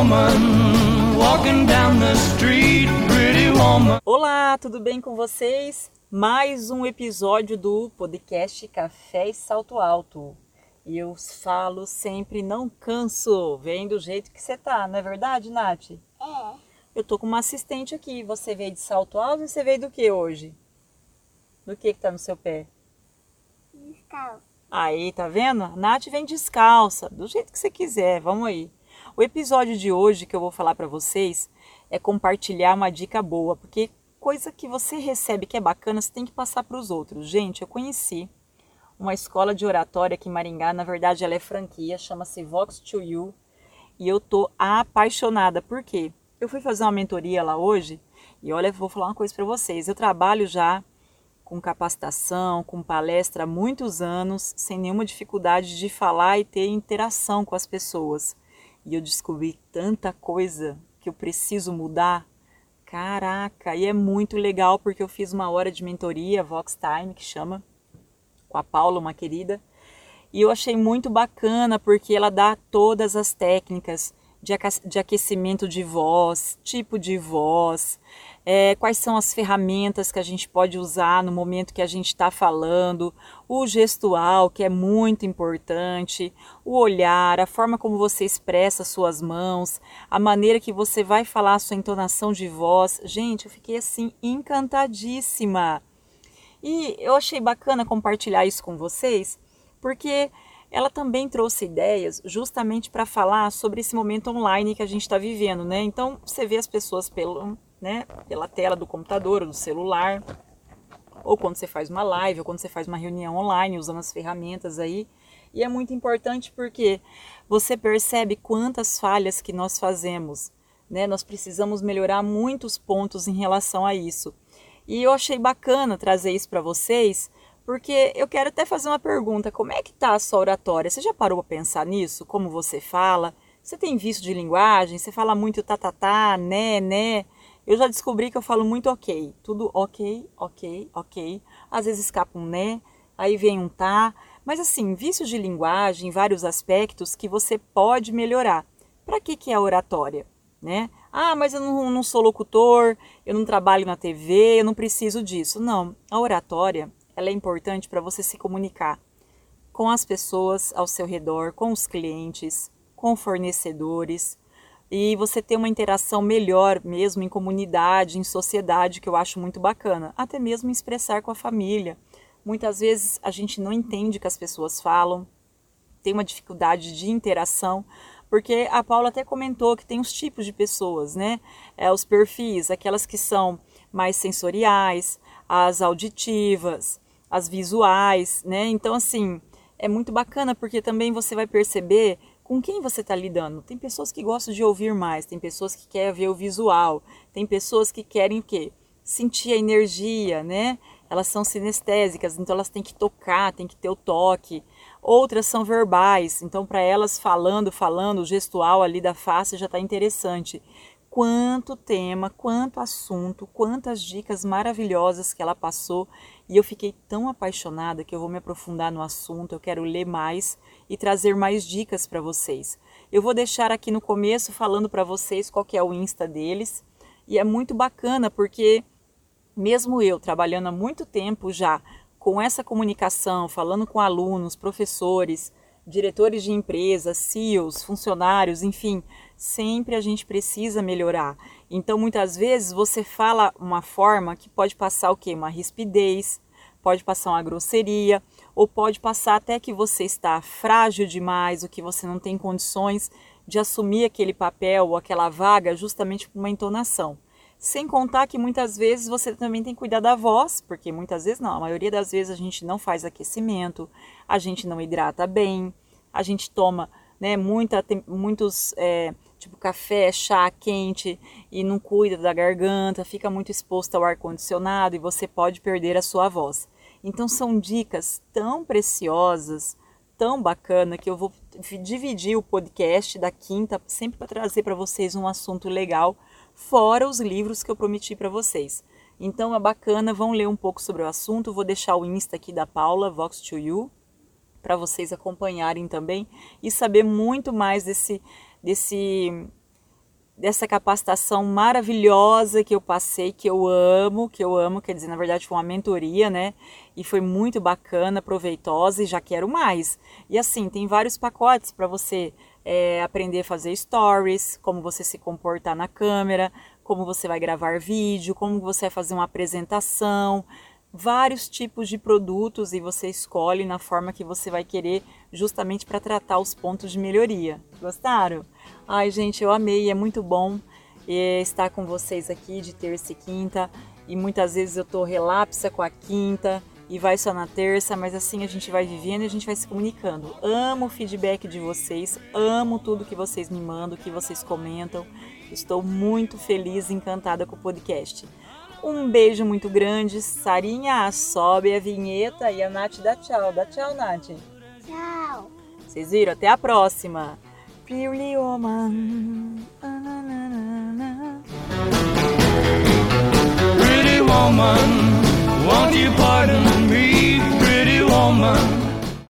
woman walking down the street, pretty woman. Olá, tudo bem com vocês? Mais um episódio do podcast Café e Salto Alto. E eu falo sempre, não canso. Vem do jeito que você tá, não é verdade, Nath? É. Eu tô com uma assistente aqui. Você veio de salto alto e você veio do que hoje? Do que que tá no seu pé? Descalço. Aí, tá vendo? A Nath vem descalça, do jeito que você quiser. Vamos aí. O episódio de hoje que eu vou falar para vocês é compartilhar uma dica boa, porque coisa que você recebe que é bacana, você tem que passar para os outros. Gente, eu conheci uma escola de oratória aqui em Maringá, na verdade ela é franquia, chama-se Vox to You, e eu tô apaixonada. Por quê? Eu fui fazer uma mentoria lá hoje, e olha, vou falar uma coisa para vocês. Eu trabalho já com capacitação, com palestra há muitos anos, sem nenhuma dificuldade de falar e ter interação com as pessoas. E eu descobri tanta coisa que eu preciso mudar. Caraca, e é muito legal porque eu fiz uma hora de mentoria, Vox Time, que chama, com a Paula, uma querida. E eu achei muito bacana porque ela dá todas as técnicas de aquecimento de voz, tipo de voz, é, quais são as ferramentas que a gente pode usar no momento que a gente está falando, o gestual, que é muito importante, o olhar, a forma como você expressa suas mãos, a maneira que você vai falar a sua entonação de voz. Gente, eu fiquei assim encantadíssima. E eu achei bacana compartilhar isso com vocês, porque ela também trouxe ideias justamente para falar sobre esse momento online que a gente está vivendo, né? Então você vê as pessoas pelo, né, pela tela do computador do celular, ou quando você faz uma live, ou quando você faz uma reunião online usando as ferramentas aí. E é muito importante porque você percebe quantas falhas que nós fazemos, né? Nós precisamos melhorar muitos pontos em relação a isso. E eu achei bacana trazer isso para vocês, porque eu quero até fazer uma pergunta: como é que tá a sua oratória? Você já parou para pensar nisso? Como você fala? Você tem vício de linguagem? Você fala muito tá, tá, tá, né, né? Eu já descobri que eu falo muito ok. Tudo ok, ok, ok. Às vezes escapa um né, aí vem um tá. Mas assim, vícios de linguagem em vários aspectos que você pode melhorar. Para que, que é a oratória? Né? Ah, mas eu não, não sou locutor, eu não trabalho na TV, eu não preciso disso. Não, a oratória ela é importante para você se comunicar com as pessoas ao seu redor, com os clientes, com fornecedores e você ter uma interação melhor mesmo em comunidade, em sociedade, que eu acho muito bacana, até mesmo expressar com a família. Muitas vezes a gente não entende o que as pessoas falam, tem uma dificuldade de interação, porque a Paula até comentou que tem os tipos de pessoas, né? É, os perfis, aquelas que são mais sensoriais, as auditivas, as visuais, né? Então, assim, é muito bacana porque também você vai perceber com quem você está lidando. Tem pessoas que gostam de ouvir mais, tem pessoas que querem ver o visual, tem pessoas que querem o quê? Sentir a energia, né? Elas são sinestésicas, então elas têm que tocar, têm que ter o toque. Outras são verbais, então para elas falando, falando, o gestual ali da face já está interessante quanto tema, quanto assunto, quantas dicas maravilhosas que ela passou e eu fiquei tão apaixonada que eu vou me aprofundar no assunto, eu quero ler mais e trazer mais dicas para vocês. Eu vou deixar aqui no começo falando para vocês qual que é o Insta deles e é muito bacana porque mesmo eu trabalhando há muito tempo já com essa comunicação, falando com alunos, professores, diretores de empresas, CEOs, funcionários, enfim, sempre a gente precisa melhorar. Então, muitas vezes você fala uma forma que pode passar o quê? Uma rispidez, pode passar uma grosseria, ou pode passar até que você está frágil demais, ou que você não tem condições de assumir aquele papel ou aquela vaga justamente por uma entonação. Sem contar que muitas vezes você também tem que cuidar da voz, porque muitas vezes não, a maioria das vezes a gente não faz aquecimento, a gente não hidrata bem, a gente toma né, muita, muitos, é, tipo café, chá quente e não cuida da garganta, fica muito exposto ao ar-condicionado e você pode perder a sua voz. Então são dicas tão preciosas, tão bacana que eu vou dividir o podcast da quinta sempre para trazer para vocês um assunto legal fora os livros que eu prometi para vocês. Então é bacana, vão ler um pouco sobre o assunto. Vou deixar o Insta aqui da Paula, Vox2You, para vocês acompanharem também e saber muito mais desse, desse dessa capacitação maravilhosa que eu passei, que eu amo, que eu amo, quer dizer, na verdade foi uma mentoria, né? E foi muito bacana, proveitosa e já quero mais. E assim, tem vários pacotes para você é, aprender a fazer stories, como você se comportar na câmera, como você vai gravar vídeo, como você vai fazer uma apresentação, vários tipos de produtos e você escolhe na forma que você vai querer, justamente para tratar os pontos de melhoria. Gostaram? Ai, gente, eu amei, é muito bom eh, estar com vocês aqui de terça e quinta. E muitas vezes eu tô relapsa com a quinta e vai só na terça, mas assim a gente vai vivendo e a gente vai se comunicando. Amo o feedback de vocês, amo tudo que vocês me mandam, que vocês comentam. Estou muito feliz e encantada com o podcast. Um beijo muito grande. Sarinha, sobe a vinheta e a Nath dá tchau. Dá tchau, Nath. Tchau. Vocês viram? Até a próxima. Pretty woman. Pretty woman?